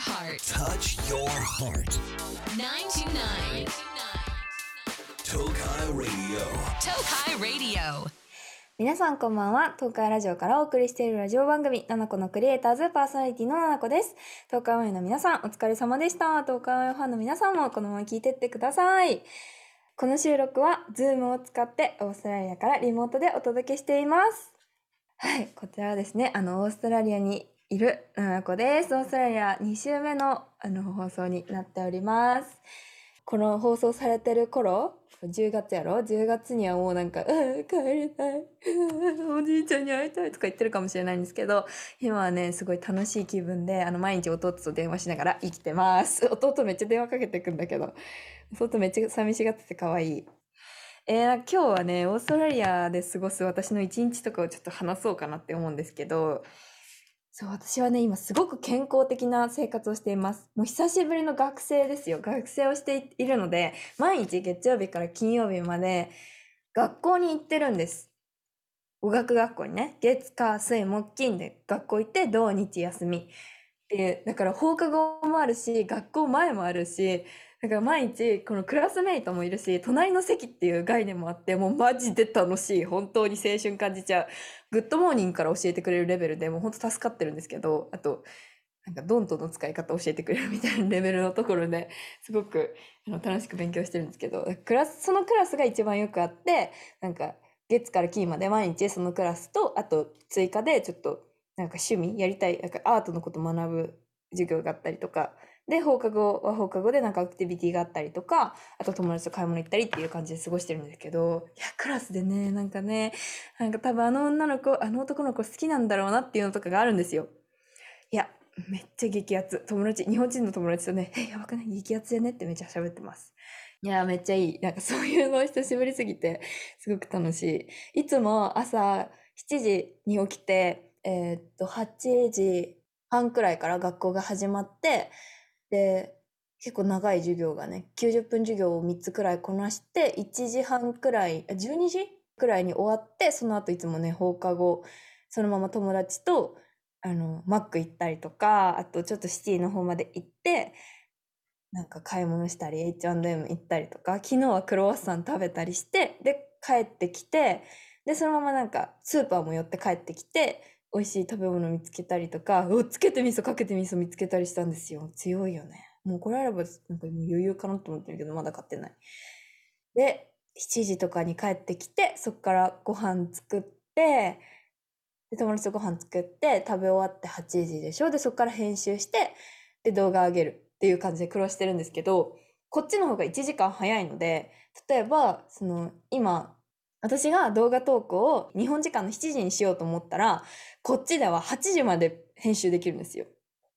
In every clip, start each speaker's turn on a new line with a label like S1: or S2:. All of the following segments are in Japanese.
S1: heart.
S2: Touch your heart.
S1: 929.
S2: Tokai Radio.
S1: Tokai Radio.
S3: 皆さんこんばんは。東海ラジオからお送りしているラジオ番組、ナナコのクリエイターズパーソナリティのナナコです。東海オンエアの皆さん、お疲れ様でした。東海オンエアファンの皆さんもこのまま聞いてってください。この収録は、ズームを使ってオーストラリアからリモートでお届けしています。はい、こちらはですね、あの、オーストラリアにいるナナコです。オーストラリア2週目のあの放送になっております。この放送されてる頃、10月やろ ?10 月にはもうなんか、うん、帰りたい。おじいちゃんに会いたいとか言ってるかもしれないんですけど、今はね、すごい楽しい気分で、あの、毎日弟と電話しながら生きてます。弟めっちゃ電話かけてくんだけど、弟めっちゃ寂しがってて可愛い。えー、今日はね、オーストラリアで過ごす私の一日とかをちょっと話そうかなって思うんですけど、そう、私はね、今すごく健康的な生活をしています。もう久しぶりの学生ですよ。学生をしているので、毎日月曜日から金曜日まで学校に行ってるんです。語学学校にね、月、火、水、木、金で学校行って、土日休み。っていう、だから放課後もあるし、学校前もあるし、だから毎日、このクラスメイトもいるし、隣の席っていう概念もあって、もうマジで楽しい。本当に青春感じちゃう。 Good morning から教えてくれるレベルでもう本当助かってるんですけど、あと、なんか don't の使い方教えてくれるみたいなレベルのところで、すごくあの楽しく勉強してるんですけど、クラス、そのクラスが一番よくあって、なんか月から金まで毎日そのクラスと、あと追加でちょっとなんか趣味やりたい、なんかアートのこと学ぶ授業があったりとか、で、放課後は放課後でなんかアクティビティがあったりとか、あと友達と買い物行ったりっていう感じで過ごしてるんですけど、いや、クラスでね、なんかね、なんか多分あの女の子、あの男の子好きなんだろうなっていうのとかがあるんですよ。いや、めっちゃ激アツ。友達、日本人の友達とね、え、やばくない？激アツやねってめっちゃ喋ってます。いや、めっちゃいい。なんか そういうの久しぶりすぎて、すごく楽しい。いつも朝7時に起きて、えーっと、8時半くらいから学校が始まって、で、結構長い授業がね、90分授業を3つくらいこなして、1時半くらい、12時くらいに終わって、その後いつもね、放課後、そのまま友達と、あの、マック行ったりとか、あとちょっとシティの方まで行って、なんか買い物したり、H&M 行ったりとか、昨日はクロワッサン食べたりして、で、帰ってきて、で、そのままなんか、スーパーも寄って帰ってきて、美味しい食べ物見つけたりとか、おつけて味噌かけて味噌見つけたりしたんですよ。強いよね。もうこれあれば、なんかもう余裕かなと思ってるけど、まだ買ってない。で、7時とかに帰ってきて、そっからご飯作って、で、友達とご飯作って、食べ終わって8時でしょ？で、そっから編集して、で、動画上げるっていう感じで苦労してるんですけど、こっちの方が1時間早いので、例えば、その、今、私が動画投稿を日本時間の7時にしようと思ったら、こっちでは8時まで編集できるんですよ。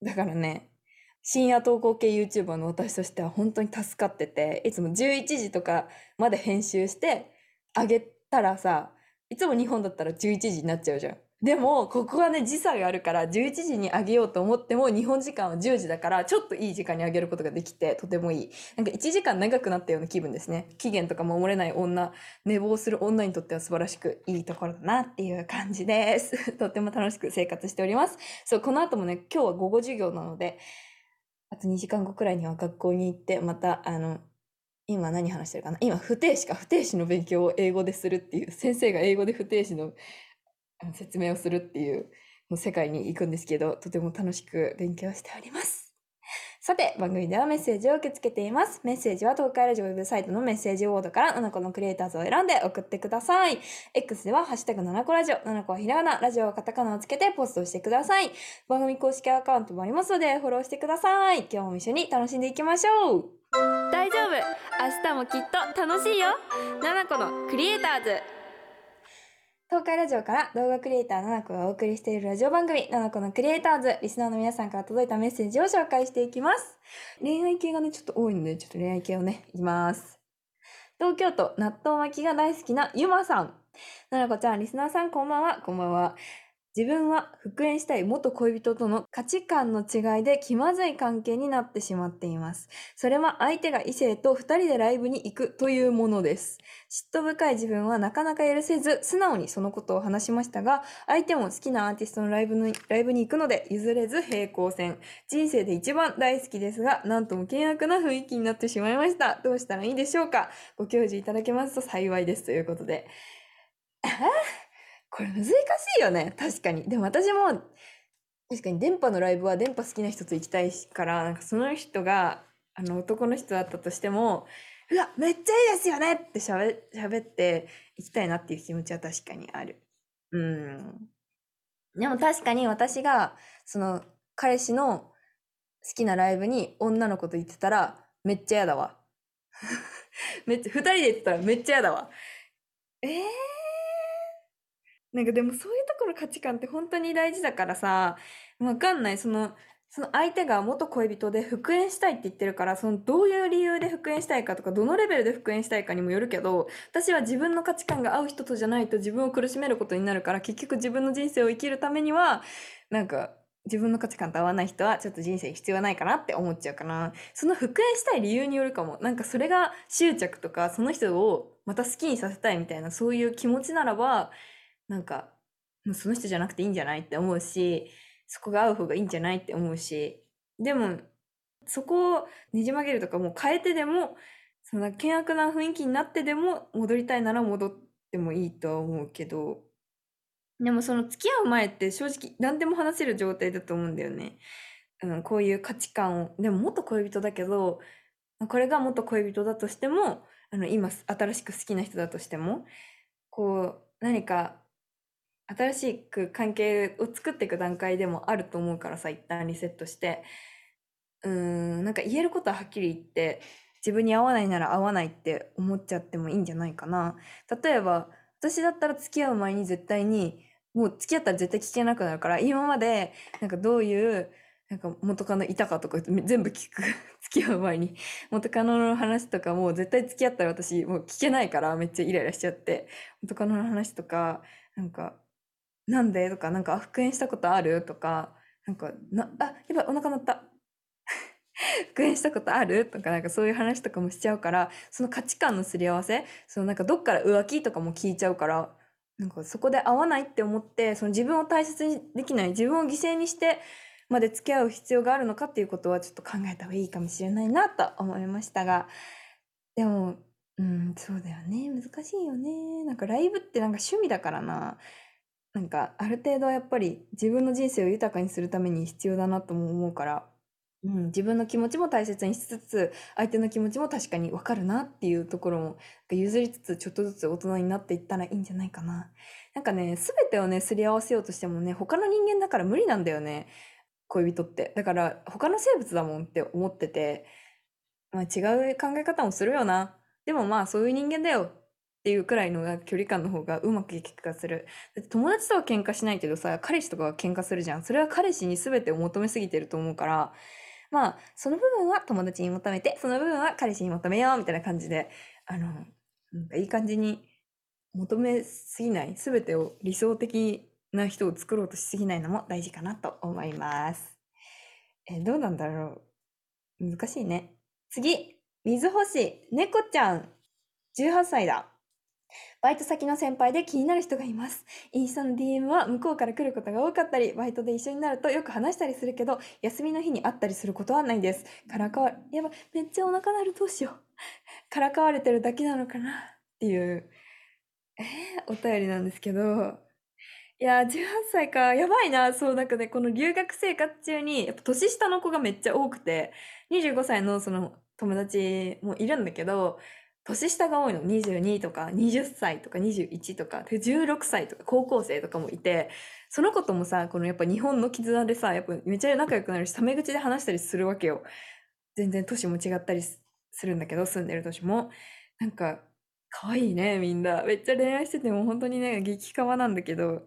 S3: だからね、深夜投稿系 YouTuber の私としては本当に助かってて、いつも11時とかまで編集してあげたらさ、いつも日本だったら11時になっちゃうじゃん。でも、ここはね、時差があるから、11時にあげようと思っても、日本時間は10時だから、ちょっといい時間にあげることができて、とてもいい。なんか1時間長くなったような気分ですね。期限とか守れない女、寝坊する女にとっては素晴らしくいいところだなっていう感じです。とっても楽しく生活しております。そう、この後もね、今日は午後授業なので、あと2時間後くらいには学校に行って、また、あの、今何話してるかな？今、不定詞か、不定詞の勉強を英語でするっていう、先生が英語で不定詞のあの説明をするっていうの世界に行くんですけど、とても楽しく勉強しております。さて、番組ではメッセージを受け付けています。メッセージは東海ラジオウェブサイトのメッセージボードから7個のクリエイターズを選んで送ってください。X ではハッシュタグ7個ラジオ、7個はひらがな、ラジオはカタカナをつけてポストしてください。番組公式アカウントもありますのでフォローしてください。今日も一緒に楽しんでいきましょう。大丈夫明日もきっと楽しいよ !7 個のクリエイターズ東海ラジオから動画クリエイターななこがお送りしているラジオ番組ななこのクリエイターズリスナーの皆さんから届いたメッセージを紹介していきます。恋愛系がね、ちょっと多いので、ちょっと恋愛系をね、いきます。東京都納豆巻きが大好きなゆまさん。ななこちゃん、リスナーさんこんばんは、こんばんは。自分は復縁したい元恋人との価値観の違いで気まずい関係になってしまっています。それは相手が異性と二人でライブに行くというものです。嫉妬深い自分はなかなか許せず、素直にそのことを話しましたが、相手も好きなアーティストのライブのライブに行くので譲れず平行線。人生で一番大好きですが、なんとも険悪な雰囲気になってしまいました。どうしたらいいでしょうかご教示いただけますと幸いです。ということで。これ難しいよね。確かに。でも私も、確かに電波のライブは電波好きな人と行きたいから、なんかその人が、あの男の人だったとしても、うわ、めっちゃいいですよねって喋喋って行きたいなっていう気持ちは確かにある。うん。でも確かに私が、その、彼氏の好きなライブに女の子と行ってたら、めっちゃ嫌だわ。めっちゃ、二人で行ってたらめっちゃ嫌だわ。えー、なんかでもそういうところ価値観って本当に大事だからさ、わかんない。その、その相手が元恋人で復縁したいって言ってるから、そのどういう理由で復縁したいかとか、どのレベルで復縁したいかにもよるけど、私は自分の価値観が合う人とじゃないと自分を苦しめることになるから、結局自分の人生を生きるためには、なんか、自分の価値観と合わない人はちょっと人生必要ないかなって思っちゃうかな。その復縁したい理由によるかも。なんかそれが執着とか、その人をまた好きにさせたいみたいな、そういう気持ちならば、なんか、もうその人じゃなくていいんじゃないって思うし、そこが合う方がいいんじゃないって思うし、でも、そこをねじ曲げるとかもう変えてでも、その険悪な雰囲気になってでも戻りたいなら戻ってもいいとは思うけど、でもその付き合う前って正直何でも話せる状態だと思うんだよね。うん、こういう価値観を。でも元恋人だけど、これが元恋人だとしても、あの今新しく好きな人だとしても、こう何か新しく関係を作っていく段階でもあると思うからさ、一旦リセットして。うーん、なんか言えることははっきり言って、自分に合わないなら合わないって思っちゃってもいいんじゃないかな。例えば、私だったら付き合う前に絶対に、もう付き合ったら絶対聞けなくなるから、今まで、なんかどういう、なんか元カノいたかとか全部聞く。付き合う前に。元カノの話とかもう絶対付き合ったら私もう聞けないからめっちゃイライラしちゃって。元カノの話とか、なんか、なんで？とか、なんか、復縁したことある？とか、なんか、な、あ、やばい、お腹鳴った。復縁したことある？とか、なんかそういう話とかもしちゃうから、その価値観のすり合わせ、そのなんかどっから浮気とかも聞いちゃうから、なんかそこで合わないって思って、その自分を大切にできない、自分を犠牲にしてまで付き合う必要があるのかっていうことはちょっと考えた方がいいかもしれないなと思いましたが、でも、うん、そうだよね。難しいよね。なんかライブってなんか趣味だからな。なんかある程度やっぱり自分の人生を豊かにするために必要だなとも思うから、うん、自分の気持ちも大切にしつつ、相手の気持ちも確かにわかるなっていうところも譲りつつちょっとずつ大人になっていったらいいんじゃないかな。なんかね、すべてをね、すり合わせようとしてもね、他の人間だから無理なんだよね。恋人って。だから他の生物だもんって思ってて、まあ違う考え方もするよな。でもまあそういう人間だよっていうくらいの距離感の方がうまくいく気がする。友達とは喧嘩しないけどさ、彼氏とかは喧嘩するじゃん。それは彼氏に全てを求めすぎてると思うから、まあその部分は友達に求めて、その部分は彼氏に求めようみたいな感じで、あの、なんかいい感じに求めすぎない、全てを理想的な人を作ろうとしすぎないのも大事かなと思います。え、どうなんだろう。難しいね。次、水星、猫ちゃん、18歳だ。バイト先の先輩で気になる人がいます。インスタの DM は向こうから来ることが多かったり、バイトで一緒になるとよく話したりするけど、休みの日に会ったりすることはないです。からかわ、やば、めっちゃお腹鳴る、どうしよう。からかわれてるだけなのかなっていう、えー、お便りなんですけど、いや、18歳か。やばいな。そう、なんかね、この留学生活中に、やっぱ年下の子がめっちゃ多くて、25歳のその友達もいるんだけど、年下が多いの。22とか、20歳とか、21とか、で16歳とか、高校生とかもいて、その子ともさ、このやっぱ日本の絆でさ、やっぱめっちゃ仲良くなるし、タメ口で話したりするわけよ。全然年も違ったりするんだけど、住んでる年も。なんか、可愛いね、みんな。めっちゃ恋愛してても本当にね、激カワなんだけど、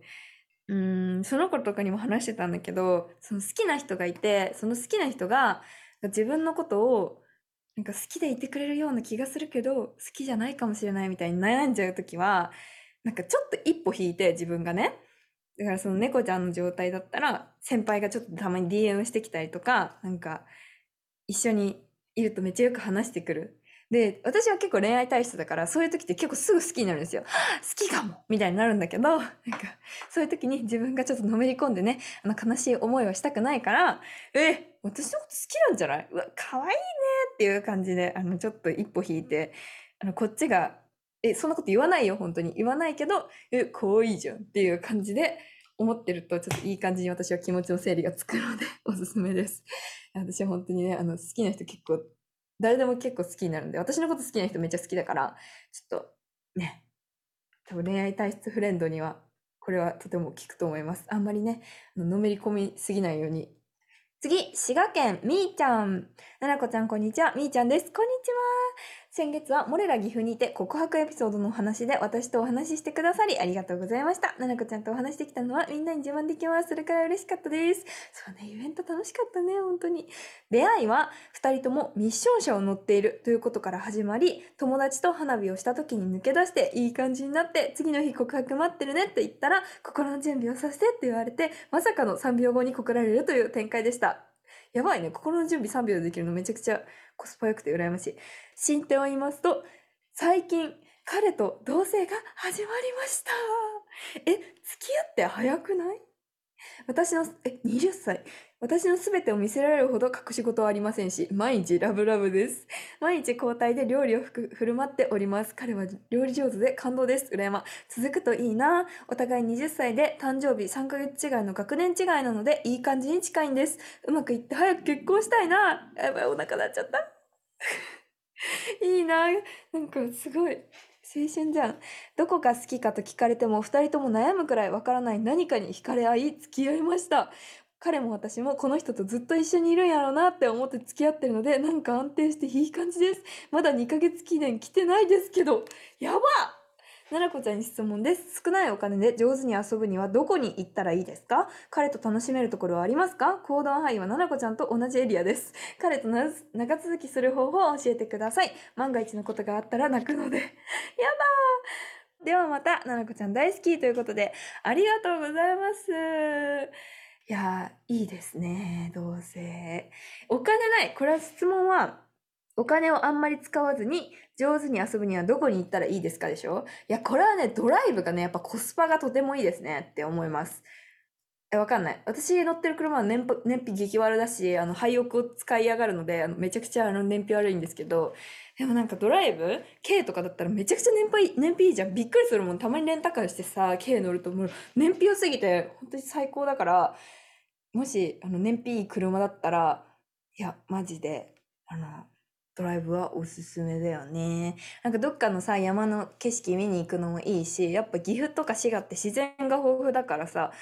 S3: うん、その子とかにも話してたんだけど、その好きな人がいて、その好きな人が自分のことをなんか好きでいてくれるような気がするけど、好きじゃないかもしれないみたいに悩んじゃうときは、なんかちょっと一歩引いて自分がね、だからその猫ちゃんの状態だったら、先輩がちょっとたまに DM してきたりとか、なんか、一緒にいるとめっちゃよく話してくる。で、私は結構恋愛体質だから、そういう時って結構すぐ好きになるんですよ。好きかもみたいになるんだけど、なんか、そういう時に自分がちょっとのめり込んでね、あの悲しい思いをしたくないから、え、私のこと好きなんじゃない？うわ、可愛いねっていう感じで、あの、ちょっと一歩引いて、あの、こっちが、え、そんなこと言わないよ、本当に。言わないけど、え、可愛いじゃんっていう感じで思ってると、ちょっといい感じに私は気持ちの整理がつくので、おすすめです。私は本当にね、あの、好きな人結構、誰でも結構好きになるんで、私のこと好きな人めっちゃ好きだから、ちょっと、ね、多分恋愛体質フレンドには、これはとても効くと思います。あんまりね、のめり込みすぎないように。次、滋賀県、みーちゃん。ななこちゃん、こんにちは。みーちゃんです。こんにちは。先月はモレラ岐阜にて告白エピソードのお話で私とお話ししてくださりありがとうございました。ななこちゃんとお話しできたのはみんなに自慢できます。それから嬉しかったです。そうね、イベント楽しかったね、本当に。出会いは二人ともミッション車を乗っているということから始まり、友達と花火をした時に抜け出していい感じになって、次の日告白待ってるねって言ったら、心の準備をさせてって言われて、まさかの3秒後に告られるという展開でした。やばいね。心の準備3秒でできるのめちゃくちゃコスパ良くて羨ましい。進展を言いますと、最近、彼と同棲が始まりました。え、付き合って早くない？私の、え、20歳。私の全てを見せられるほど隠し事はありませんし、毎日ラブラブです。毎日交代で料理をふく振る舞っております。彼は料理上手で感動です。羨ま。続くといいな。お互い20歳で誕生日3ヶ月違いの学年違いなので、いい感じに近いんです。うまくいって早く結婚したいな。やばい、お腹鳴っちゃった。いいな。なんかすごい。青春じゃん。どこが好きかと聞かれても、二人とも悩むくらいわからない何かに惹かれ合い、付き合いました。彼も私もこの人とずっと一緒にいるんやろうなって思って付き合ってるので、なんか安定していい感じです。まだ2ヶ月記念来てないですけど、やばななこちゃんに質問です。少ないお金で上手に遊ぶにはどこに行ったらいいですか？彼と楽しめるところはありますか？行動範囲はななこちゃんと同じエリアです。彼と長続きする方法を教えてください。万が一のことがあったら泣くので。やだーではまた、ななこちゃん大好きということで、ありがとうございます。いや、いいですね。どうせ。お金ない。これは質問は、お金をあんまり使わずに上手に遊ぶにはどこに行ったらいいですかでしょ？いや、これはね、ドライブがね、やっぱコスパがとてもいいですねって思います。え、わかんない。私乗ってる車は燃費燃費激悪だし、あの、廃屋を使いやがるので、あの、めちゃくちゃあの、燃費悪いんですけど、でもなんかドライブ ?K とかだったらめちゃくちゃ燃費、燃費いいじゃん。びっくりするもん。たまにレンタカーしてさ、K 乗るともう燃費良すぎて、本当に最高だから、もし、あの、燃費いい車だったら、いや、マジで、あの、ドライブはおすすめだよね。なんかどっかのさ、山の景色見に行くのもいいし、やっぱ岐阜とか滋賀って自然が豊富だからさ、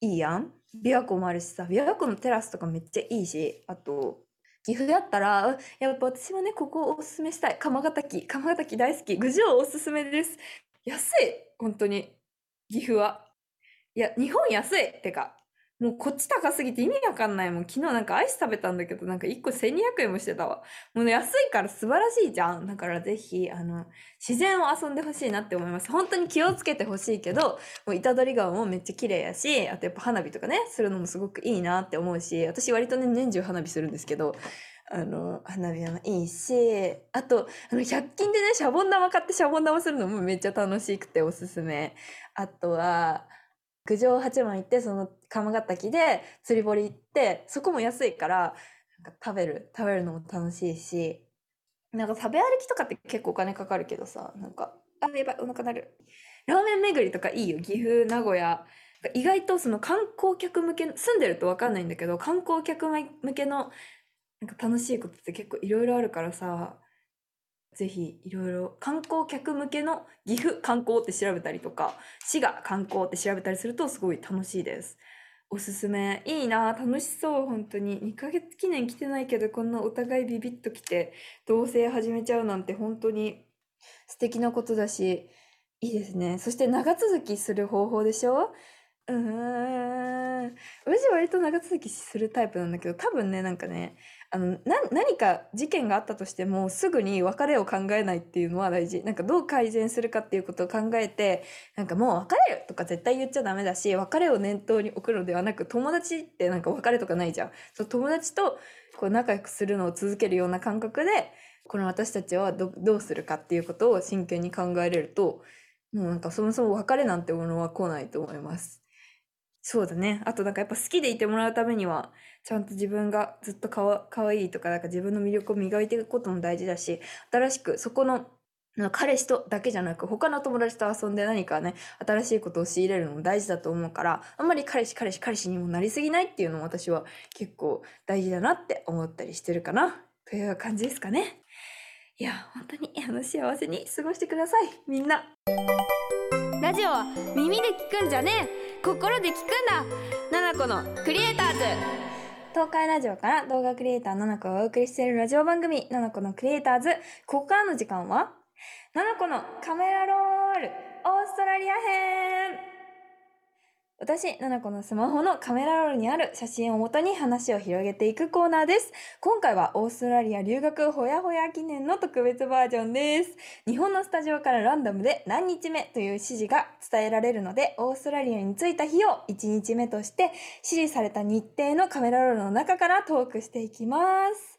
S3: いいやん。琵琶湖もあるしさ、琵琶湖のテラスとかめっちゃいいし、あと、岐阜だったら、やっぱ私はね、ここをおすすめしたい。鎌ヶ滝。鎌ヶ滝大好き。郡上おすすめです。安い本当に。岐阜は。いや、日本安いってか。もうこっち高すぎて意味わかんないもん。昨日なんかアイス食べたんだけど、なんか1個1200円もしてたわ。もうね、安いから素晴らしいじゃん。だからぜひ、あの、自然を遊んでほしいなって思います。本当に気をつけてほしいけど、もう板取川もめっちゃ綺麗やし、あとやっぱ花火とかね、するのもすごくいいなって思うし、私割とね、年中花火するんですけど、あの、花火もいいし、あと、あの、100均でね、シャボン玉買ってシャボン玉するのもめっちゃ楽しくておすすめ。あとは、九条八幡行って、その鎌ヶ滝で釣り堀行って、そこも安いから、なんか食べる、食べるのも楽しいし、なんか食べ歩きとかって結構お金かかるけどさ、なんか、あ、やばい、お腹鳴る。ラーメン巡りとかいいよ。岐阜、名古屋。意外とその観光客向け、住んでるとわかんないんだけど、観光客向けのなんか楽しいことって結構いろいろあるからさ、ぜひいろいろ観光客向けの岐阜観光って調べたりとか、滋賀観光って調べたりするとすごい楽しいです。おすすめ。いいな楽しそう、本当に。2ヶ月記念来てないけど、こんなお互いビビッと来て、同棲始めちゃうなんて本当に素敵なことだし、いいですね。そして長続きする方法でしょ？うーー私割と長続きするタイプなん。だけど多分ねなん。かねあのな何か事件があったとしてもすぐに別れを考えないっていうのは大事なんかどう改善するかっていうことを考えてなんかもう別れるとか絶対言っちゃダメだし別れを念頭に置くのではなく友達ってなんか別れとかないじゃんそう友達とこう仲良くするのを続けるような感覚でこの私たちはどどうするかっていうことを真剣に考えれるともうなんかそもそも別れなんてものは来ないと思います。そうだね。あとなんかやっぱ好きでいてもらうためには、ちゃんと自分がずっとかわかわいいとか、なんか自分の魅力を磨いていくことも大事だし、新しくそこの彼氏とだけじゃなく他の友達と遊んで何かね新しいことを仕入れるのも大事だと思うからあんまり彼氏彼氏彼氏にもなりすぎないっていうのも私は結構大事だなって思ったりしてるかな。という感じですかね。いや本当にあの幸せに過ごしてください。みんな。
S4: ラジオは耳で聞くんじゃねえ。心で聞くんだ。七子のクリエイターズ。
S3: 東海ラジオから動画クリエイターななこがお送りしているラジオ番組「ななこのクリエイターズ」ここからの時間は「ななこのカメラロールオーストラリア編」私、ななこのスマホのカメラロールにある写真をもとに話を広げていくコーナーです。今回はオーストラリア留学ほやほや記念の特別バージョンです。日本のスタジオからランダムで何日目という指示が伝えられるので、オーストラリアに着いた日を1日目として指示された日程のカメラロールの中からトークしていきます。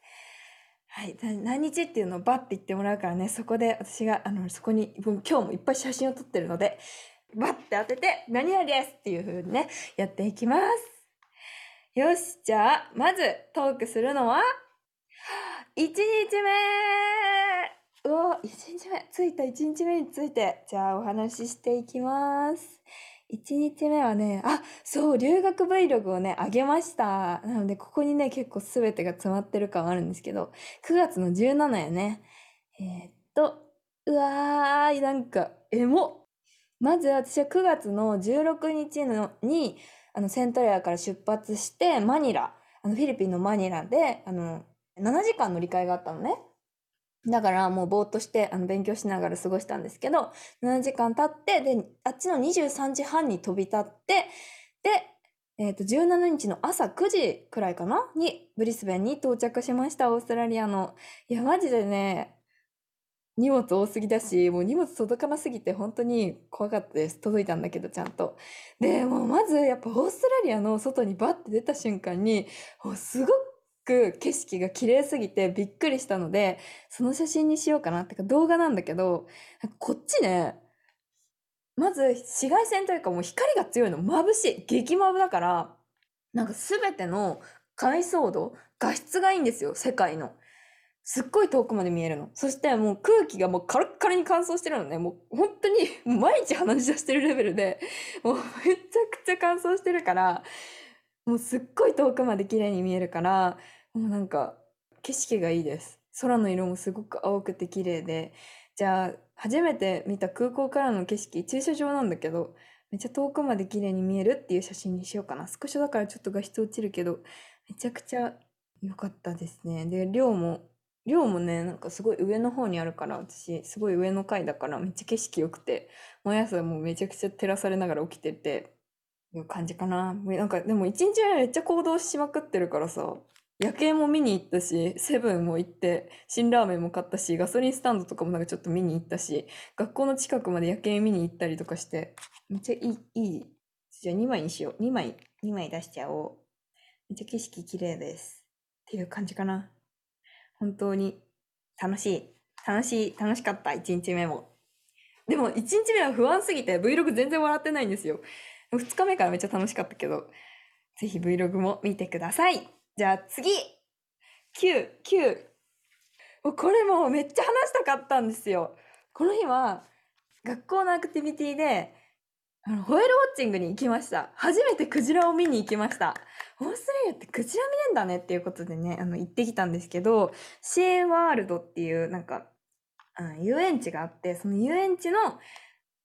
S3: はい、何日っていうのをバッて言ってもらうからね、そこで私が、あの、そこに、今日もいっぱい写真を撮ってるので、バッて当てて、何々ですっていう風にね、やっていきます。よし、じゃあ、まずトークするのは、1日目うわ、1日目、着いた1日目について、じゃあお話ししていきます。1日目はね、あ、そう、留学 Vlog をね、あげました。なので、ここにね、結構すべてが詰まってる感あるんですけど、9月の17やね。えーっと、うわー、なんか、エモまず私は9月の16日のに、あの、セントレアから出発して、マニラ、あの、フィリピンのマニラで、あの、7時間乗り換えがあったのね。だからもうぼーっとしてあの勉強しながら過ごしたんですけど、7時間経って、で、あっちの23時半に飛び立って、で、えっ、と、17日の朝9時くらいかな？に、ブリスベンに到着しました、オーストラリアの。いや、マジでね、荷物多すぎだし、もう荷物届かなすぎて本当に怖かったです。届いたんだけど、ちゃんと。で、もうまずやっぱオーストラリアの外にバッて出た瞬間に、もうすごく景色が綺麗すぎてびっくりしたので、その写真にしようかなってか動画なんだけど、こっちね、まず紫外線というかもう光が強いの眩しい。激眩だから、なんかすべての解像度、画質がいいんですよ、世界の。すっごい遠くまで見えるの。そしてもう空気がもうカラッカラに乾燥してるのね。もう本当に毎日鼻血出してるレベルで、もうめちゃくちゃ乾燥してるから、もうすっごい遠くまで綺麗に見えるから、もうなんか景色がいいです。空の色もすごく青くて綺麗で、じゃあ初めて見た空港からの景色、駐車場なんだけど、めっちゃ遠くまで綺麗に見えるっていう写真にしようかな。スクショだからちょっと画質落ちるけど、めちゃくちゃ良かったですね。で、量も、量もね、なんかすごい上の方にあるから、私、すごい上の階だからめっちゃ景色良くて、毎朝もうめちゃくちゃ照らされながら起きてて、いう感じかな。なんか、でも一日目めっちゃ行動しまくってるからさ、夜景も見に行ったし、セブンも行って、辛ラーメンも買ったし、ガソリンスタンドとかもなんかちょっと見に行ったし、学校の近くまで夜景見に行ったりとかして、めっちゃいい、いい。じゃあ2枚にしよう。2枚、2枚出しちゃおう。めっちゃ景色綺麗です。っていう感じかな。本当に楽しい。楽しい、楽しかった、1日目も。でも1日目は不安すぎて Vlog 全然笑ってないんですよ。2日目からめっちゃ楽しかったけど、ぜひ Vlog も見てください。じゃあ次 !9、9。これもうめっちゃ話したかったんですよ。この日は学校のアクティビティであのホエールウォッチングに行きました。初めてクジラを見に行きました。オーストラリアってクジラ見れんだねっていうことでね、あの行ってきたんですけど、シーワールドっていうなんか、あの遊園地があって、その遊園地の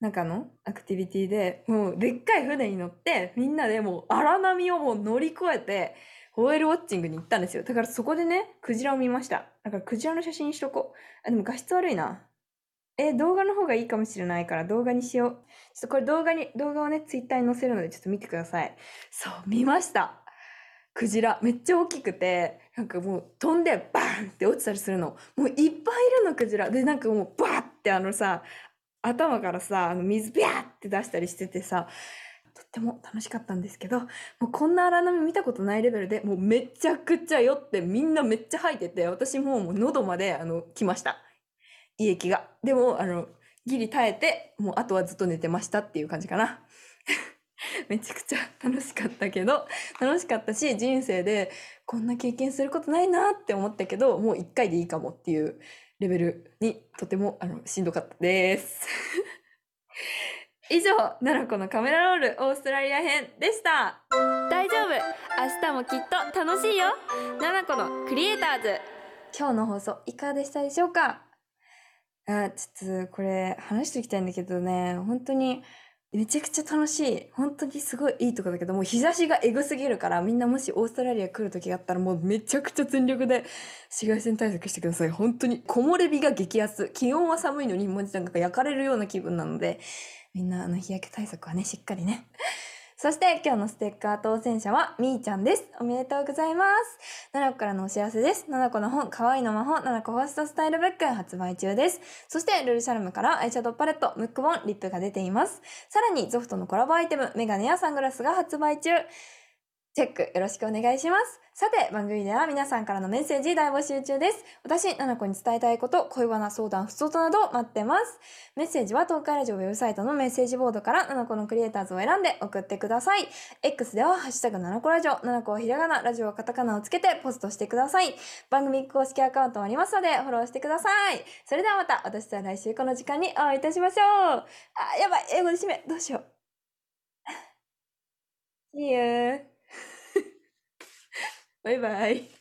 S3: 中のアクティビティで、もうでっかい船に乗って、みんなでもう荒波をもう乗り越えて、ホエールウォッチングに行ったんですよ。だからそこでね、クジラを見ました。だからクジラの写真にしとこう。あ、でも画質悪いな。え、動画の方がいいかもしれないから動画にしよう。ちょっとこれ動画に、動画をね、ツイッターに載せるのでちょっと見てください。そう、見ました。クジラ。めっちゃ大きくて、なんかもう飛んでバーンって落ちたりするの。もういっぱいいるの、クジラ。で、なんかもうバーってあのさ、頭からさ、あの水ビャーって出したりしててさ、とっても楽しかったんですけど、もうこんな荒波見たことないレベルで、もうめちゃくちゃ酔ってみんなめっちゃ吐いてて、私もうもう喉まであの来ました。胃液が。でも、あの、ギリ耐えて、もうあとはずっと寝てましたっていう感じかな。めちゃくちゃ楽しかったけど、楽しかったし、人生でこんな経験することないなって思ったけど、もう一回でいいかもっていうレベルにとてもあのしんどかったです。以上、奈良子のカメラロールオーストラリア編でした。
S4: 大丈夫明日もきっと楽しいよナナコのクリエイターズ
S3: 今日の放送いかがでしたでしょうか？あちょっとこれ話しておきたいんだけどね本当にめちゃくちゃ楽しい。本当にすごいいいとこだけどもう日差しがエグすぎるからみんなもしオーストラリア来る時があったらもうめちゃくちゃ全力で紫外線対策してください。本当に木漏れ日が激安。気温は寒いのにもうなんか焼かれるような気分なのでみんなあの日焼け対策はねしっかりね。そして今日のステッカー当選者はみーちゃんです。おめでとうございます。奈々子からのお知らせです。奈々子の本、可愛いの魔法、奈々子ファーストスタイルブック発売中です。そして、ルルシャルムからアイシャドウパレット、ムックボン、リップが出ています。さらに、ゾフトのコラボアイテム、メガネやサングラスが発売中。チェックよろしくお願いします。さて、番組では皆さんからのメッセージ大募集中です。私、ななこに伝えたいこと、恋バナ、相談、不相談など待ってます。メッセージは東海ラジオウェブサイトのメッセージボードから、ななこのクリエイターズを選んで送ってください。X では、ハッシュタグななこラジオ、ななこはひらがな、ラジオはカタカナをつけてポストしてください。番組公式アカウントもありますので、フォローしてください。それではまた、私とは来週この時間にお会いいたしましょう。あ、やばい、英語で締め、どうしよう。See you. バイバイ。